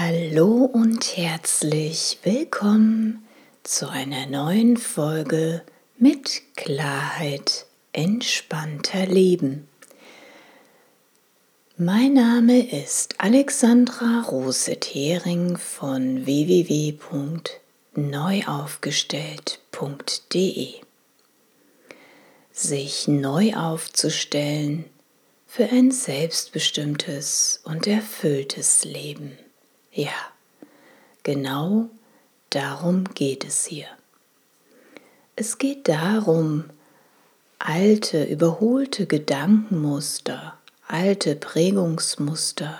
Hallo und herzlich willkommen zu einer neuen Folge mit Klarheit entspannter Leben. Mein Name ist Alexandra Rose-Thering von www.neuaufgestellt.de. Sich neu aufzustellen für ein selbstbestimmtes und erfülltes Leben. Ja, genau darum geht es hier. Es geht darum, alte, überholte Gedankenmuster, alte Prägungsmuster,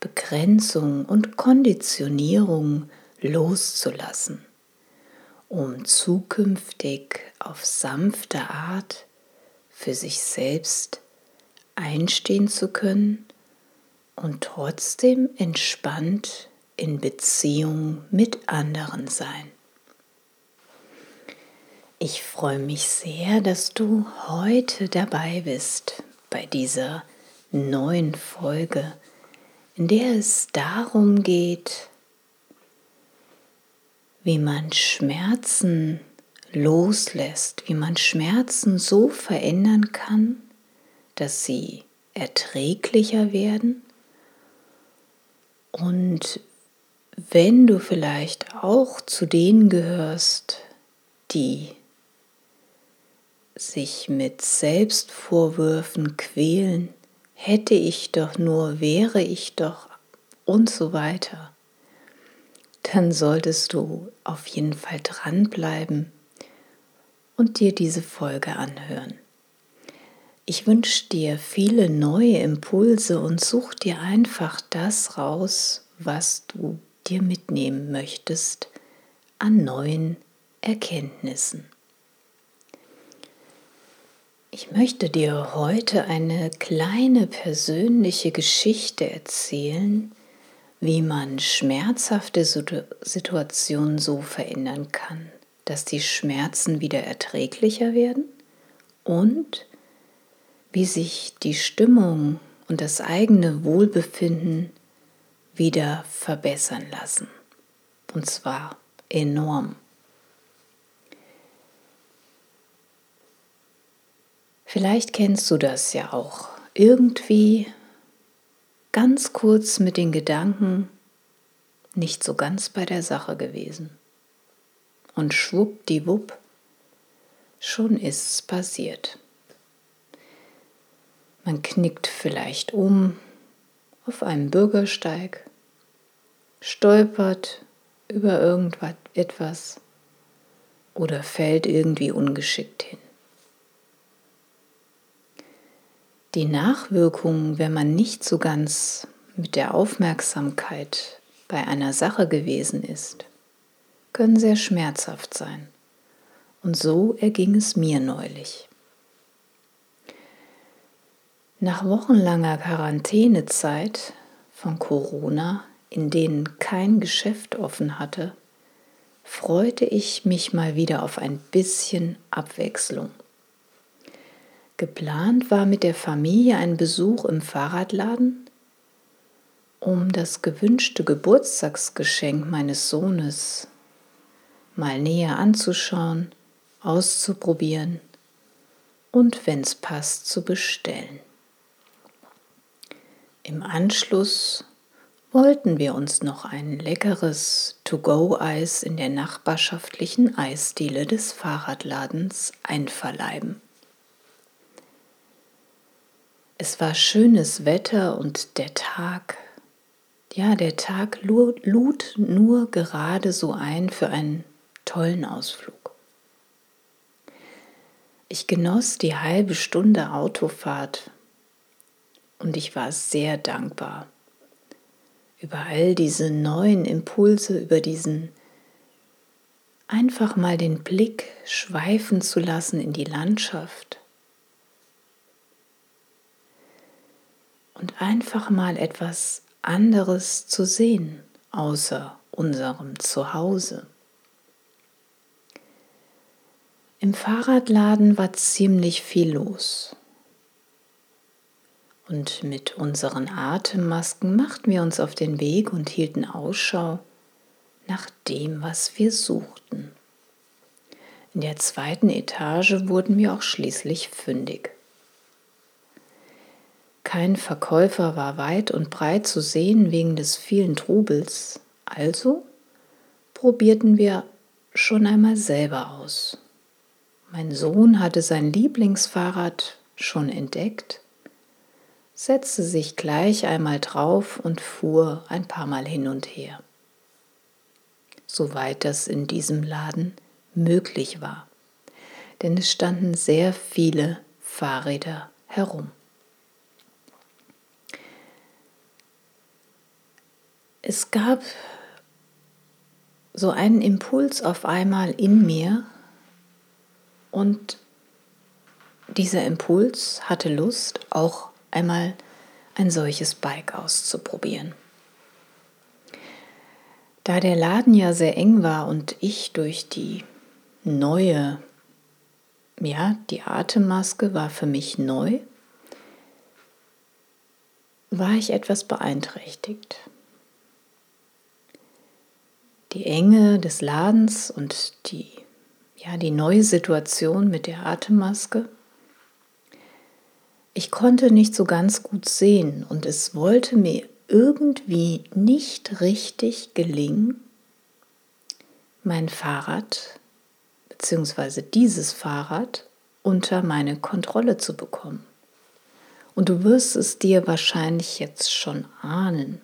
Begrenzung und Konditionierung loszulassen, um zukünftig auf sanfte Art für sich selbst einstehen zu können und trotzdem entspannt in Beziehung mit anderen sein. Ich freue mich sehr, dass du heute dabei bist bei dieser neuen Folge, in der es darum geht, wie man Schmerzen loslässt, wie man Schmerzen so verändern kann, dass sie erträglicher werden und wenn du vielleicht auch zu denen gehörst, die sich mit Selbstvorwürfen quälen, hätte ich doch nur, wäre ich doch und so weiter, dann solltest du auf jeden Fall dranbleiben und dir diese Folge anhören. Ich wünsche dir viele neue Impulse und such dir einfach das raus, was du dir mitnehmen möchtest an neuen Erkenntnissen. Ich möchte dir heute eine kleine persönliche Geschichte erzählen, wie man schmerzhafte Situationen so verändern kann, dass die Schmerzen wieder erträglicher werden und wie sich die Stimmung und das eigene Wohlbefinden wieder verbessern lassen. Und zwar enorm. Vielleicht kennst du das ja auch. Irgendwie ganz kurz mit den Gedanken nicht so ganz bei der Sache gewesen. Und schwuppdiwupp, schon ist's passiert. Man knickt vielleicht um auf einem Bürgersteig, stolpert über irgendetwas oder fällt irgendwie ungeschickt hin. Die Nachwirkungen, wenn man nicht so ganz mit der Aufmerksamkeit bei einer Sache gewesen ist, können sehr schmerzhaft sein. Und so erging es mir neulich. Nach wochenlanger Quarantänezeit von Corona, in denen kein Geschäft offen hatte, freute ich mich mal wieder auf ein bisschen Abwechslung. Geplant war mit der Familie ein Besuch im Fahrradladen, um das gewünschte Geburtstagsgeschenk meines Sohnes mal näher anzuschauen, auszuprobieren und, wenn es passt, zu bestellen. Im Anschluss wollten wir uns noch ein leckeres To-Go-Eis in der nachbarschaftlichen Eisdiele des Fahrradladens einverleiben. Es war schönes Wetter und der Tag, ja, der Tag lud nur gerade so ein für einen tollen Ausflug. Ich genoss die halbe Stunde Autofahrt und ich war sehr dankbar über all diese neuen Impulse, über diesen einfach mal den Blick schweifen zu lassen in die Landschaft und einfach mal etwas anderes zu sehen außer unserem Zuhause. Im Fahrradladen war ziemlich viel los. Und mit unseren Atemmasken machten wir uns auf den Weg und hielten Ausschau nach dem, was wir suchten. In der zweiten Etage wurden wir auch schließlich fündig. Kein Verkäufer war weit und breit zu sehen wegen des vielen Trubels, also probierten wir schon einmal selber aus. Mein Sohn hatte sein Lieblingsfahrrad schon entdeckt, setzte sich gleich einmal drauf und fuhr ein paar Mal hin und her, soweit das in diesem Laden möglich war, denn es standen sehr viele Fahrräder herum. Es gab so einen Impuls auf einmal in mir und dieser Impuls hatte Lust, auch einmal ein solches Bike auszuprobieren. Da der Laden ja sehr eng war und ich durch die neue, ja, die Atemmaske war für mich neu, war ich etwas beeinträchtigt. Die Enge des Ladens und die, ja, die neue Situation mit der Atemmaske. Ich konnte nicht so ganz gut sehen und es wollte mir irgendwie nicht richtig gelingen, mein Fahrrad bzw. dieses Fahrrad unter meine Kontrolle zu bekommen. Und du wirst es dir wahrscheinlich jetzt schon ahnen.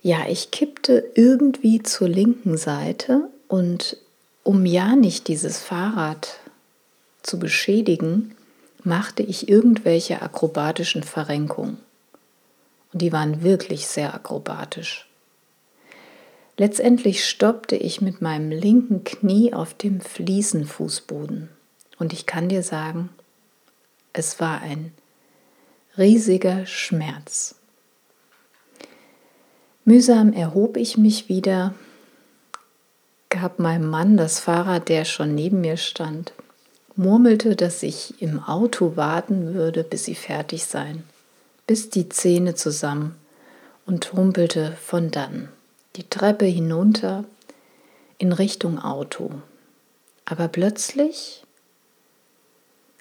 Ja, ich kippte irgendwie zur linken Seite und um ja nicht dieses Fahrrad zu beschädigen, machte ich irgendwelche akrobatischen Verrenkungen. Und die waren wirklich sehr akrobatisch. Letztendlich stoppte ich mit meinem linken Knie auf dem Fliesenfußboden. Und ich kann dir sagen, es war ein riesiger Schmerz. Mühsam erhob ich mich wieder, gab meinem Mann das Fahrrad, der schon neben mir stand, murmelte, dass ich im Auto warten würde, bis sie fertig seien, bis die Zähne zusammen und humpelte von dann die Treppe hinunter in Richtung Auto. Aber plötzlich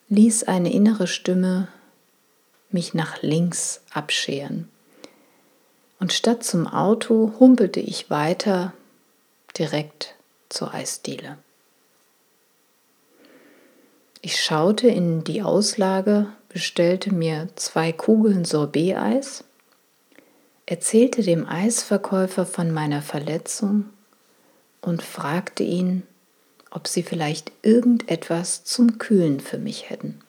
ließ eine innere Stimme mich nach links abscheren und statt zum Auto humpelte ich weiter direkt zur Eisdiele. Ich schaute in die Auslage, bestellte mir zwei Kugeln Sorbet-Eis, erzählte dem Eisverkäufer von meiner Verletzung und fragte ihn, ob sie vielleicht irgendetwas zum Kühlen für mich hätten.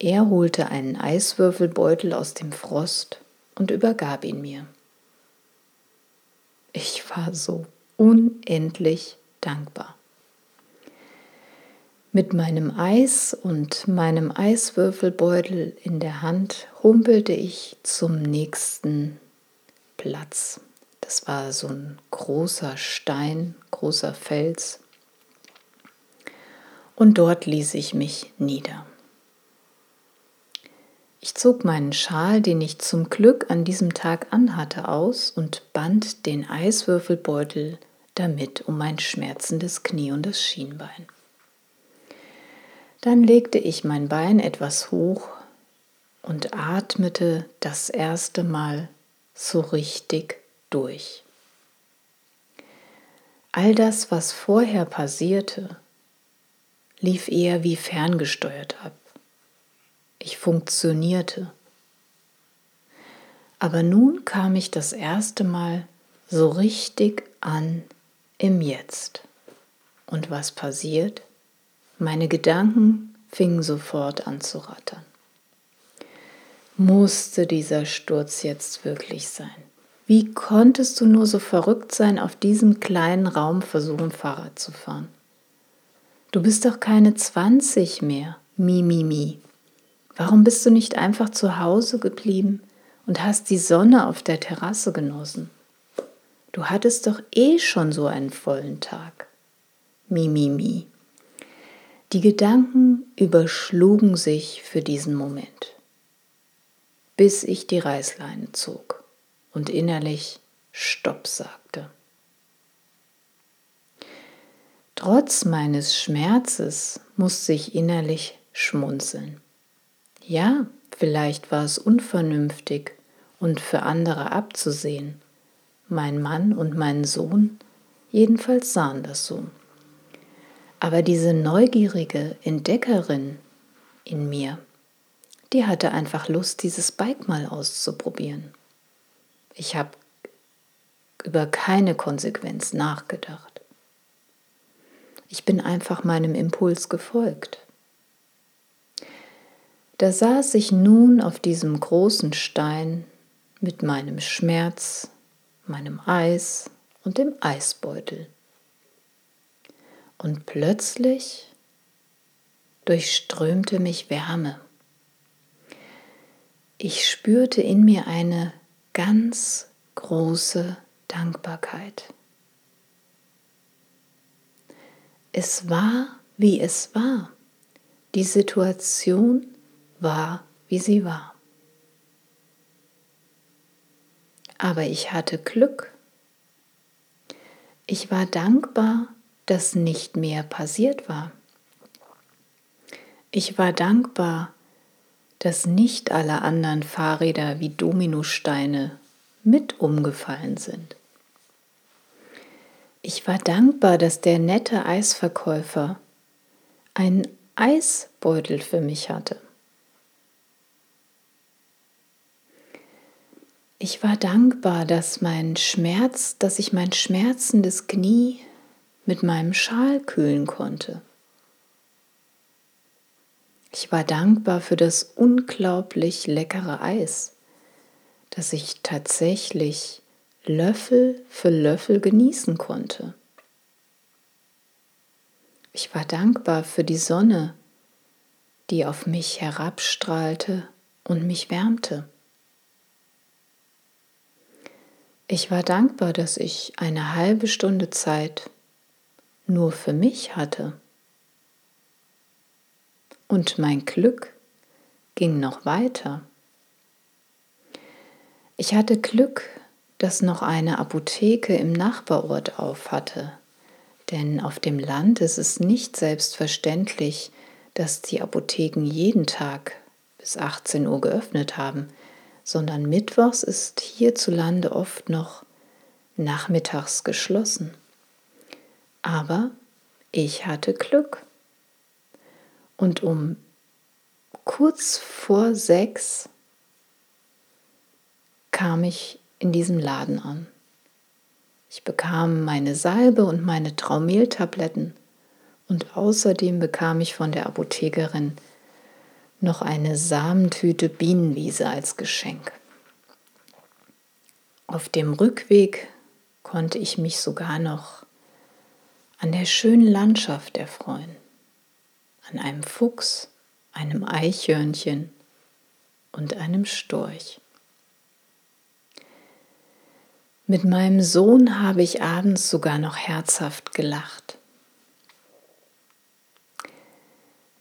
Er holte einen Eiswürfelbeutel aus dem Frost und übergab ihn mir. Ich war so unendlich dankbar. Mit meinem Eis und meinem Eiswürfelbeutel in der Hand humpelte ich zum nächsten Platz. Das war so ein großer Stein, großer Fels. Und dort ließ ich mich nieder. Ich zog meinen Schal, den ich zum Glück an diesem Tag anhatte, aus und band den Eiswürfelbeutel damit um mein schmerzendes Knie und das Schienbein. Dann legte ich mein Bein etwas hoch und atmete das erste Mal so richtig durch. All das, was vorher passierte, lief eher wie ferngesteuert ab. Ich funktionierte. Aber nun kam ich das erste Mal so richtig an im Jetzt. Und was passiert? Meine Gedanken fingen sofort an zu rattern. Musste dieser Sturz jetzt wirklich sein? Wie konntest du nur so verrückt sein, auf diesem kleinen Raum versuchen, Fahrrad zu fahren? Du bist doch keine 20 mehr. Mi, mi, mi. Warum bist du nicht einfach zu Hause geblieben und hast die Sonne auf der Terrasse genossen? Du hattest doch eh schon so einen vollen Tag. Mi, mi, mi. Die Gedanken überschlugen sich für diesen Moment, bis ich die Reißleine zog und innerlich Stopp sagte. Trotz meines Schmerzes musste ich innerlich schmunzeln. Ja, vielleicht war es unvernünftig und für andere abzusehen. Mein Mann und mein Sohn jedenfalls sahen das so. Aber diese neugierige Entdeckerin in mir, die hatte einfach Lust, dieses Bike mal auszuprobieren. Ich habe über keine Konsequenz nachgedacht. Ich bin einfach meinem Impuls gefolgt. Da saß ich nun auf diesem großen Stein mit meinem Schmerz, meinem Eis und dem Eisbeutel. Und plötzlich durchströmte mich Wärme. Ich spürte in mir eine ganz große Dankbarkeit. Es war, wie es war. Die Situation war, wie sie war. Aber ich hatte Glück. Ich war dankbar, dass nicht mehr passiert war. Ich war dankbar, dass nicht alle anderen Fahrräder wie Dominosteine mit umgefallen sind. Ich war dankbar, dass der nette Eisverkäufer einen Eisbeutel für mich hatte. Ich war dankbar, dass mein Schmerz, dass ich mein schmerzendes Knie mit meinem Schal kühlen konnte. Ich war dankbar für das unglaublich leckere Eis, das ich tatsächlich Löffel für Löffel genießen konnte. Ich war dankbar für die Sonne, die auf mich herabstrahlte und mich wärmte. Ich war dankbar, dass ich eine halbe Stunde Zeit nur für mich hatte. Und mein Glück ging noch weiter. Ich hatte Glück, dass noch eine Apotheke im Nachbarort auf hatte. Denn auf dem Land ist es nicht selbstverständlich, dass die Apotheken jeden Tag bis 18 Uhr geöffnet haben, sondern Mittwochs ist hierzulande oft noch nachmittags geschlossen. Aber ich hatte Glück. Und um kurz vor sechs kam ich in diesem Laden an. Ich bekam meine Salbe und meine Traumehltabletten und außerdem bekam ich von der Apothekerin noch eine Samentüte Bienenwiese als Geschenk. Auf dem Rückweg konnte ich mich sogar noch an der schönen Landschaft erfreuen, an einem Fuchs, einem Eichhörnchen und einem Storch. Mit meinem Sohn habe ich abends sogar noch herzhaft gelacht.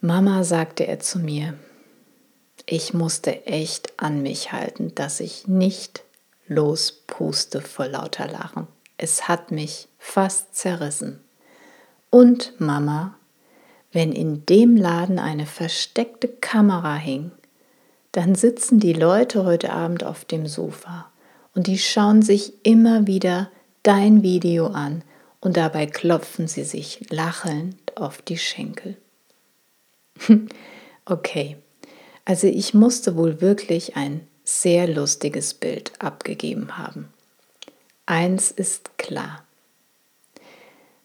Mama, sagte er zu mir, ich musste echt an mich halten, dass ich nicht lospuste vor lauter Lachen. Es hat mich fast zerrissen. Und Mama, wenn in dem Laden eine versteckte Kamera hing, dann sitzen die Leute heute Abend auf dem Sofa und die schauen sich immer wieder dein Video an und dabei klopfen sie sich lachend auf die Schenkel. okay, also ich musste wohl wirklich ein sehr lustiges Bild abgegeben haben. Eins ist klar.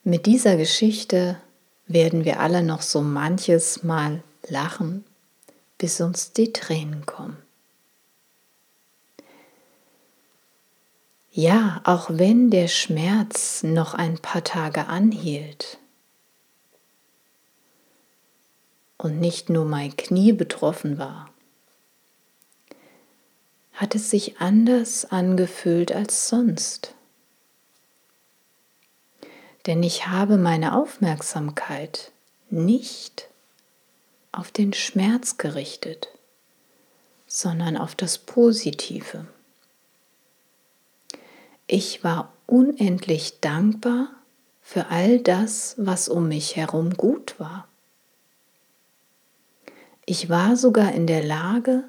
Mit dieser Geschichte werden wir alle noch so manches Mal lachen, bis uns die Tränen kommen. Ja, auch wenn der Schmerz noch ein paar Tage anhielt und nicht nur mein Knie betroffen war, hat es sich anders angefühlt als sonst. Denn ich habe meine Aufmerksamkeit nicht auf den Schmerz gerichtet, sondern auf das Positive. Ich war unendlich dankbar für all das, was um mich herum gut war. Ich war sogar in der Lage,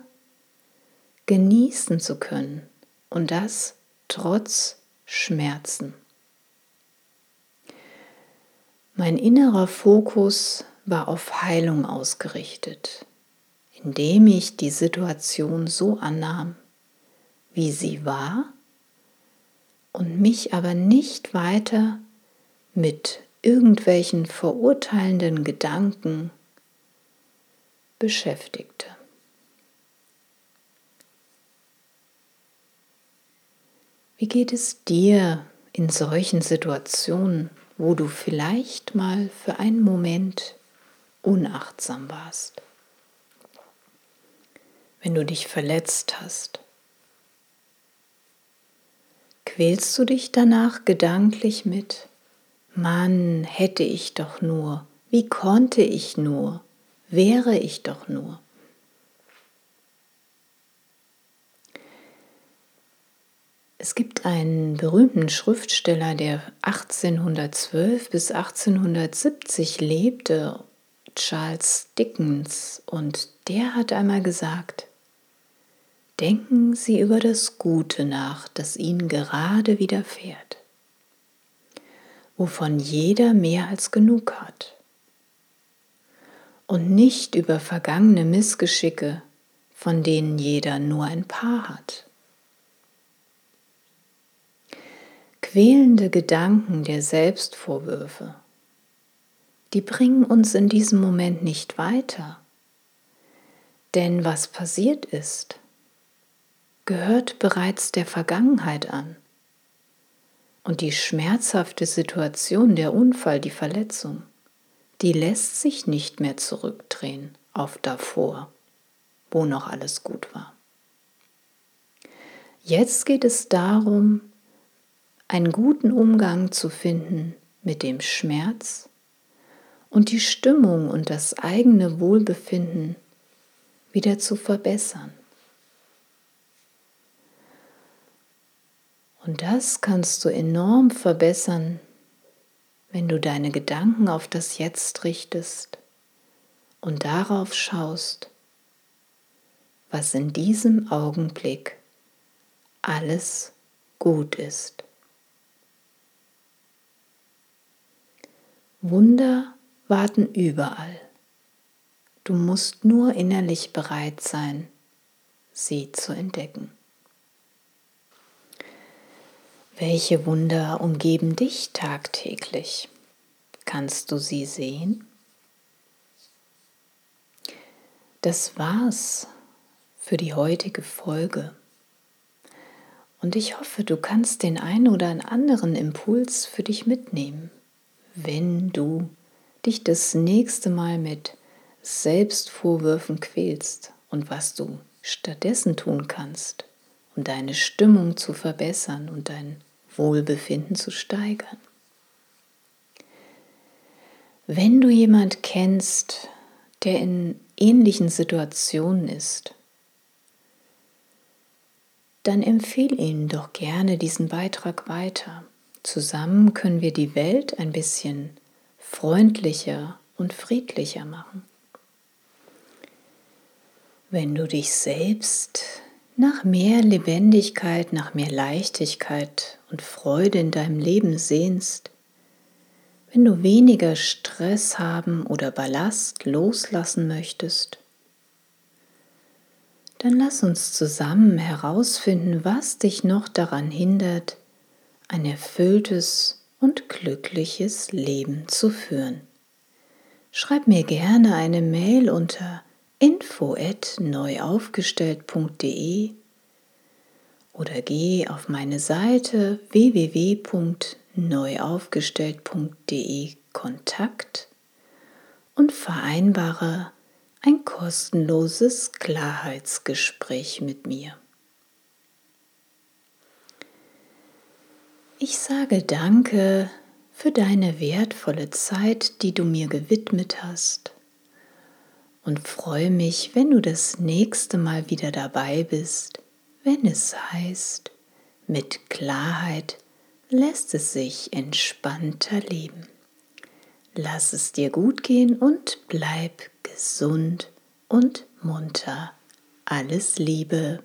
genießen zu können und das trotz Schmerzen. Mein innerer Fokus war auf Heilung ausgerichtet, indem ich die Situation so annahm, wie sie war und mich aber nicht weiter mit irgendwelchen verurteilenden Gedanken beschäftigte. Wie geht es dir in solchen Situationen, wo du vielleicht mal für einen Moment unachtsam warst? Wenn du dich verletzt hast, quälst du dich danach gedanklich mit, Mann, hätte ich doch nur, wie konnte ich nur, wäre ich doch nur. Es gibt einen berühmten Schriftsteller, der 1812 bis 1870 lebte, Charles Dickens, und der hat einmal gesagt, Denken Sie über das Gute nach, das Ihnen gerade widerfährt, wovon jeder mehr als genug hat, und nicht über vergangene Missgeschicke, von denen jeder nur ein paar hat. Quälende Gedanken der Selbstvorwürfe, die bringen uns in diesem Moment nicht weiter. Denn was passiert ist, gehört bereits der Vergangenheit an. Und die schmerzhafte Situation, der Unfall, die Verletzung, die lässt sich nicht mehr zurückdrehen auf davor, wo noch alles gut war. Jetzt geht es darum, einen guten Umgang zu finden mit dem Schmerz und die Stimmung und das eigene Wohlbefinden wieder zu verbessern. Und das kannst du enorm verbessern, wenn du deine Gedanken auf das Jetzt richtest und darauf schaust, was in diesem Augenblick alles gut ist. Wunder warten überall. Du musst nur innerlich bereit sein, sie zu entdecken. Welche Wunder umgeben dich tagtäglich? Kannst du sie sehen? Das war's für die heutige Folge. Und ich hoffe, du kannst den einen oder anderen Impuls für dich mitnehmen wenn du dich das nächste Mal mit Selbstvorwürfen quälst und was du stattdessen tun kannst, um deine Stimmung zu verbessern und dein Wohlbefinden zu steigern. Wenn du jemand kennst, der in ähnlichen Situationen ist, dann empfehle ihnen doch gerne diesen Beitrag weiter. Zusammen können wir die Welt ein bisschen freundlicher und friedlicher machen. Wenn du dich selbst nach mehr Lebendigkeit, nach mehr Leichtigkeit und Freude in deinem Leben sehnst, wenn du weniger Stress haben oder Ballast loslassen möchtest, dann lass uns zusammen herausfinden, was dich noch daran hindert, ein erfülltes und glückliches Leben zu führen. Schreib mir gerne eine Mail unter info@neuaufgestellt.de oder geh auf meine Seite www.neuaufgestellt.de Kontakt und vereinbare ein kostenloses Klarheitsgespräch mit mir. Ich sage danke für deine wertvolle Zeit, die du mir gewidmet hast. und freue mich, wenn du das nächste Mal wieder dabei bist, wenn es heißt, mit Klarheit lässt es sich entspannter leben. Lass es dir gut gehen und bleib gesund und munter. Alles Liebe.